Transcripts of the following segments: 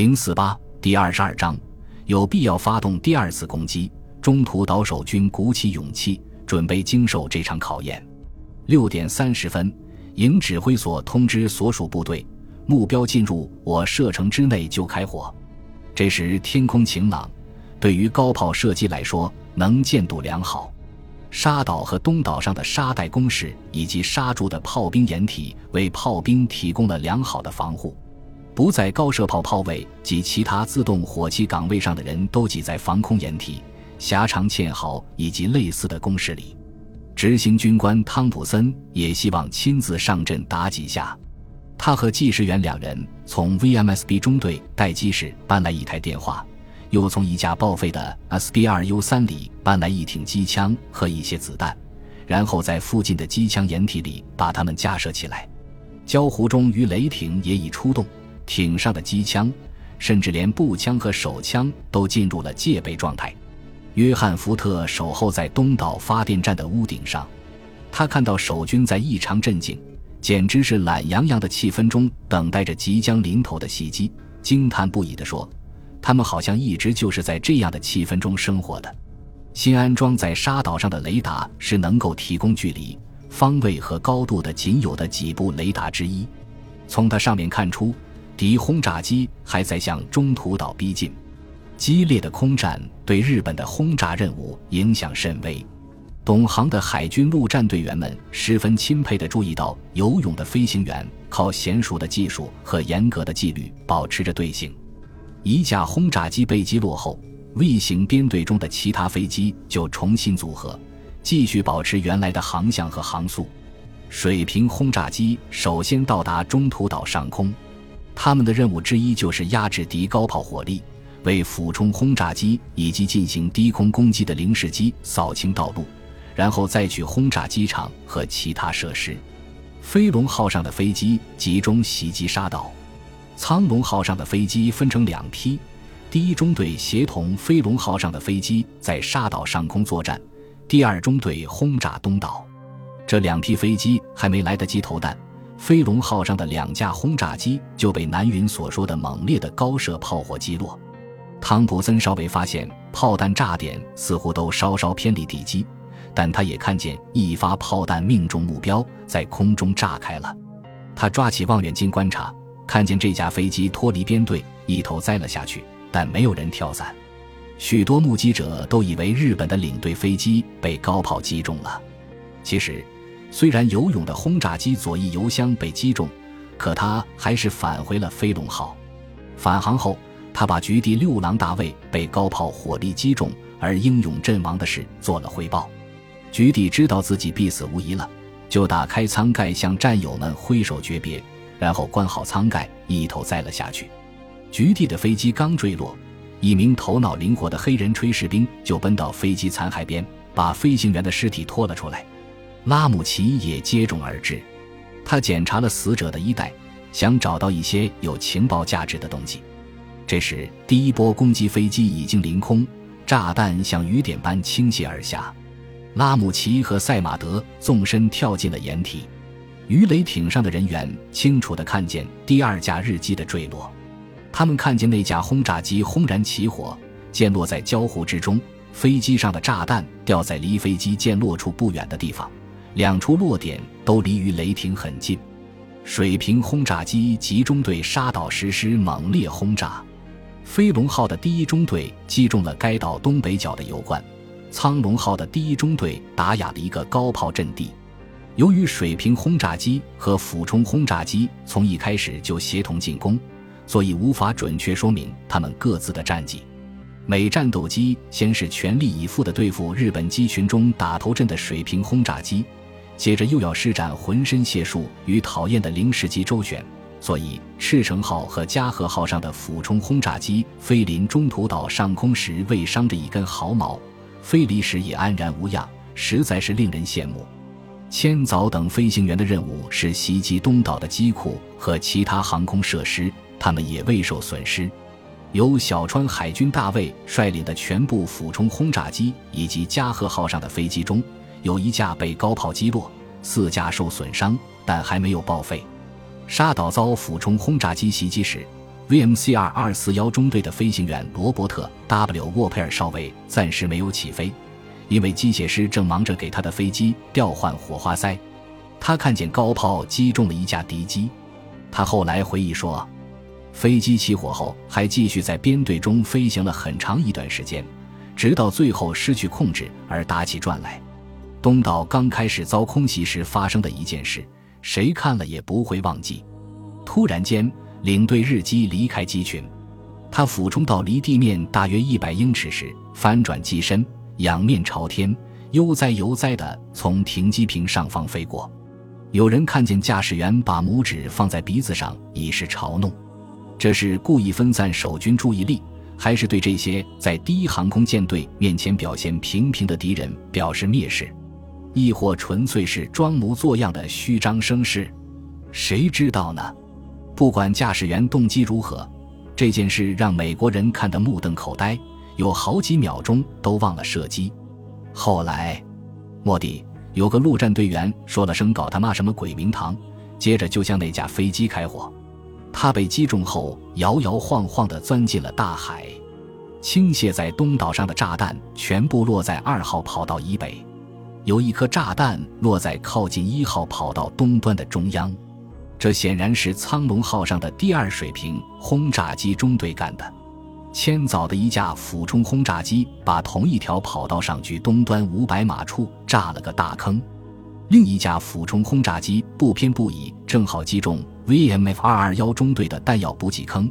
零四八第二十二章，有必要发动第二次攻击。中途岛守军鼓起勇气，准备经受这场考验。六点三十分，营指挥所通知所属部队，目标进入我射程之内就开火。这时天空晴朗，对于高炮射击来说，能见度良好。沙岛和东岛上的沙袋工事以及沙筑的炮兵掩体，为炮兵提供了良好的防护。不在高射炮炮位及其他自动火器岗位上的人都挤在防空掩体、狭长堑壕以及类似的工事里。执行军官汤普森也希望亲自上阵打几下。他和技师员两人从 VMSB 中队待机室搬来一台电话。又从一架报废的 SB2U3 里搬来一挺机枪和一些子弹，然后在附近的机枪掩体里把它们架设起来。交湖中鱼雷艇也已出动，艇上的机枪，甚至连步枪和手枪都进入了戒备状态。约翰·福特守候在东岛发电站的屋顶上，他看到守军在异常镇静，简直是懒洋洋的气氛中等待着即将临头的袭击，惊叹不已地说。他们好像一直就是在这样的气氛中生活的。新安装在沙岛上的雷达是能够提供距离、方位和高度的仅有的几部雷达之一。从它上面看出，敌轰炸机还在向中途岛逼近。激烈的空战对日本的轰炸任务影响甚微。懂行的海军陆战队员们十分钦佩地注意到，游泳的飞行员靠娴熟的技术和严格的纪律保持着队形。一架轰炸机被击落后，V 型编队中的其他飞机就重新组合，继续保持原来的航向和航速。水平轰炸机首先到达中途岛上空，他们的任务之一就是压制敌高炮火力，为俯冲轰炸机以及进行低空攻击的零式机扫清道路，然后再去轰炸机场和其他设施。飞龙号上的飞机集中袭击沙岛。苍龙号上的飞机分成两批，第一中队协同飞龙号上的飞机在沙岛上空作战，第二中队轰炸东岛。这两批飞机还没来得及投弹，飞龙号上的两架轰炸机就被南云所说的猛烈的高射炮火击落。汤普森稍微发现炮弹炸点似乎都稍稍偏离地基，但他也看见一发炮弹命中目标，在空中炸开了。他抓起望远镜观察。看见这架飞机脱离编队，一头栽了下去，但没有人跳伞。许多目击者都以为日本的领队飞机被高炮击中了。其实，虽然游泳的轰炸机左翼油箱被击中，可他还是返回了飞龙号。返航后，他把局地六郎大尉被高炮火力击中而英勇阵亡的事做了汇报。局地知道自己必死无疑了，就打开舱盖向战友们挥手诀别。然后关好舱盖，一头栽了下去。局地的飞机刚坠落，一名头脑灵活的黑人炊事兵就奔到飞机残骸边，把飞行员的尸体拖了出来。拉姆齐也接踵而至，他检查了死者的衣袋，想找到一些有情报价值的东西。这时，第一波攻击飞机已经凌空，炸弹像雨点般倾泻而下。拉姆齐和赛马德纵身跳进了掩体。鱼雷艇上的人员清楚地看见第二架日机的坠落，他们看见那架轰炸机轰然起火，溅落在礁湖之中。飞机上的炸弹掉在离飞机溅落处不远的地方，两处落点都离于雷霆很近。水平轰炸机集中对沙岛实施猛烈轰炸，飞龙号的第一中队击中了该岛东北角的油罐，苍龙号的第一中队打哑了一个高炮阵地。由于水平轰炸机和俯冲轰炸机从一开始就协同进攻，所以无法准确说明他们各自的战绩。美战斗机先是全力以赴地对付日本机群中打头阵的水平轰炸机，接着又要施展浑身解数与讨厌的零式机周旋，所以赤城号和加贺号上的俯冲轰炸机飞临中途岛上空时未伤着一根毫毛，飞离时也安然无恙，实在是令人羡慕。千早等飞行员的任务是袭击东岛的机库和其他航空设施，他们也未受损失。由小川海军大尉率领的全部俯冲轰炸机以及加贺号上的飞机中，有一架被高炮击落，四架受损伤，但还没有报废。沙岛遭俯冲轰炸机袭击时，VMCR 二四幺中队的飞行员罗伯特 ·W· 沃佩尔少尉暂时没有起飞，因为机械师正忙着给他的飞机调换火花塞。他看见高炮击中了一架敌机。他后来回忆说，飞机起火后还继续在编队中飞行了很长一段时间，直到最后失去控制而打起转来。东岛刚开始遭空袭时发生的一件事，谁看了也不会忘记。突然间。领队日机离开机群，他俯冲到离地面大约一百英尺时，翻转机身，仰面朝天，悠哉悠哉地从停机坪上方飞过。有人看见驾驶员把拇指放在鼻子上，以示嘲弄。这是故意分散守军注意力，还是对这些在第一航空舰队面前表现平平的敌人表示蔑视，亦或纯粹是装模作样的虚张声势？谁知道呢？不管驾驶员动机如何，这件事让美国人看得目瞪口呆，有好几秒钟都忘了射击。后来，莫迪有个陆战队员说了声“搞他妈什么鬼名堂”，接着就向那架飞机开火。他被击中后，摇摇晃晃地钻进了大海。倾泻在东岛上的炸弹全部落在二号跑道以北，有一颗炸弹落在靠近一号跑道东端的中央。这显然是苍龙号上的第二水平轰炸机中队干的。千早的一架俯冲轰炸机把同一条跑道上距东端五百码处炸了个大坑，另一架俯冲轰炸机不偏不倚，正好击中 VMF 二二幺中队的弹药补给坑，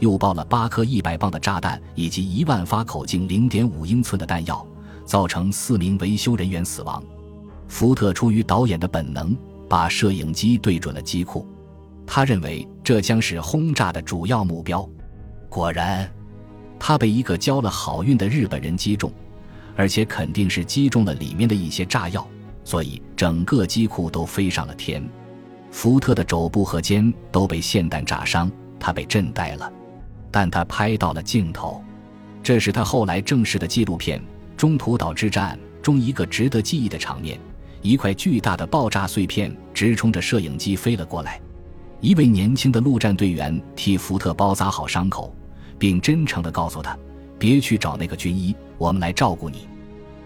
又爆了八颗一百磅的炸弹以及一万发口径零点五英寸的弹药，造成四名维修人员死亡。福特出于导演的本能。把摄影机对准了机库，他认为这将是轰炸的主要目标。果然，他被一个交了好运的日本人击中，而且肯定是击中了里面的一些炸药，所以整个机库都飞上了天。福特的肘部和肩都被霰弹炸伤，他被震呆了。但他拍到了镜头，这是他后来正式的纪录片《中途岛之战》中一个值得记忆的场面。一块巨大的爆炸碎片直冲着摄影机飞了过来，一位年轻的陆战队员替福特包扎好伤口，并真诚地告诉他：“别去找那个军医，我们来照顾你。”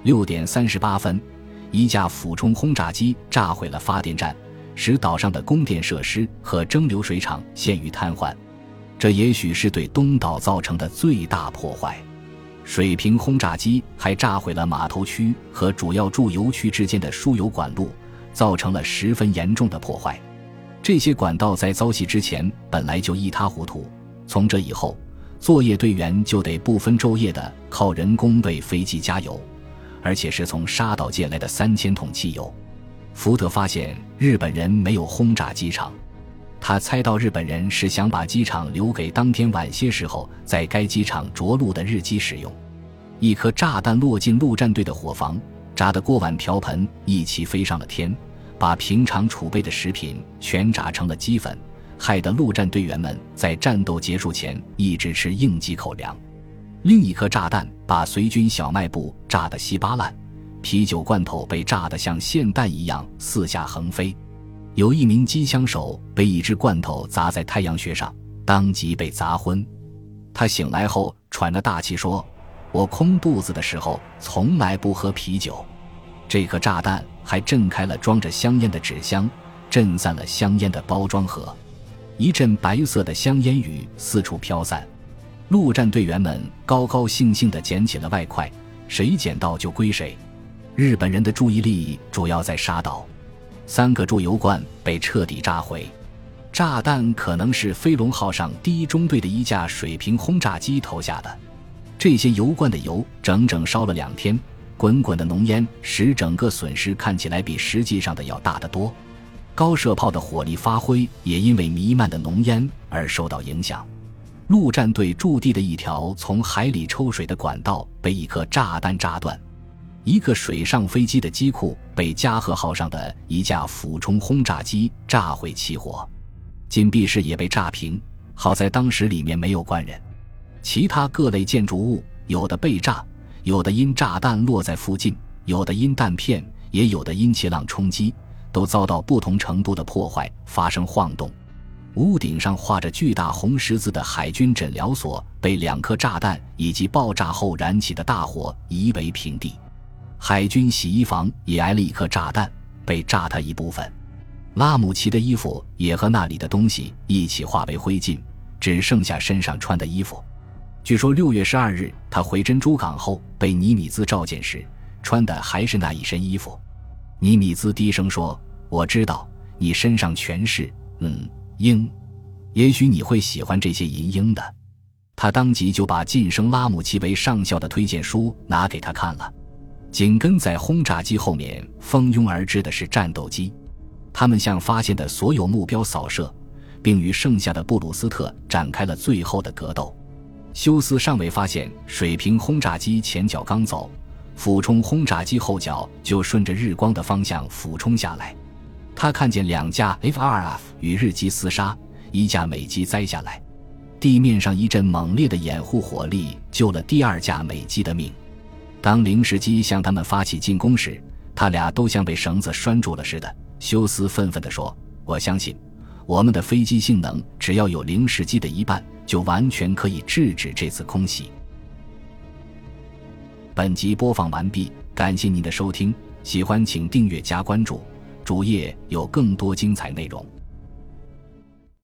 六点三十八分，一架俯冲轰炸机炸毁了发电站，使岛上的供电设施和蒸馏水厂陷于瘫痪。这也许是对东岛造成的最大破坏。水平轰炸机还炸毁了码头区和主要驻油区之间的输油管路，造成了十分严重的破坏。这些管道在遭袭之前本来就一塌糊涂，从这以后，作业队员就得不分昼夜的靠人工为飞机加油，而且是从沙岛借来的三千桶汽油。福特发现日本人没有轰炸机场。他猜到日本人是想把机场留给当天晚些时候在该机场着陆的日机使用。一颗炸弹落进陆战队的伙房，炸得锅碗瓢盆一起飞上了天，把平常储备的食品全炸成了齑粉，害得陆战队员们在战斗结束前一直吃应急口粮。另一颗炸弹把随军小卖部炸得稀巴烂，啤酒罐头被炸得像霰弹一样四下横飞。有一名机枪手被一只罐头砸在太阳穴上，当即被砸昏。他醒来后喘着大气说：“我空肚子的时候从来不喝啤酒。”这颗炸弹还震开了装着香烟的纸箱，震散了香烟的包装盒，一阵白色的香烟雨四处飘散。陆战队员们高高兴兴地捡起了外快，谁捡到就归谁。日本人的注意力主要在沙岛。三个注油罐被彻底炸毁，炸弹可能是飞龙号上第一中队的一架水平轰炸机投下的。这些油罐的油整整烧了两天，滚滚的浓烟使整个损失看起来比实际上的要大得多。高射炮的火力发挥也因为弥漫的浓烟而受到影响。陆战队驻地的一条从海里抽水的管道被一颗炸弹炸断。一个水上飞机的机库被加贺号上的一架俯冲轰炸机炸毁起火，禁闭室也被炸平。好在当时里面没有关人。其他各类建筑物有的被炸，有的因炸弹落在附近，有的因弹片，也有的因气浪冲击，都遭到不同程度的破坏，发生晃动。屋顶上画着巨大红十字的海军诊疗所被两颗炸弹以及爆炸后燃起的大火夷为平地。海军洗衣房也挨了一颗炸弹，被炸塌一部分。拉姆齐的衣服也和那里的东西一起化为灰烬，只剩下身上穿的衣服。据说六月十二日他回珍珠港后被尼米兹召见时，穿的还是那一身衣服。尼米兹低声说：“我知道你身上全是嗯鹰，也许你会喜欢这些银鹰的。”他当即就把晋升拉姆齐为上校的推荐书拿给他看了。紧跟在轰炸机后面蜂拥而至的是战斗机，他们向发现的所有目标扫射，并与剩下的布鲁斯特展开了最后的格斗。休斯尚未发现水平轰炸机前脚刚走，俯冲轰炸机后脚就顺着日光的方向俯冲下来。他看见两架 F-2F 与日机厮杀，一架美机栽下来，地面上一阵猛烈的掩护火力救了第二架美机的命。当零式机向他们发起进攻时，他俩都像被绳子拴住了似的。休斯愤愤地说：“我相信，我们的飞机性能只要有零式机的一半，就完全可以制止这次空袭。”本集播放完毕，感谢您的收听，喜欢请订阅加关注，主页有更多精彩内容。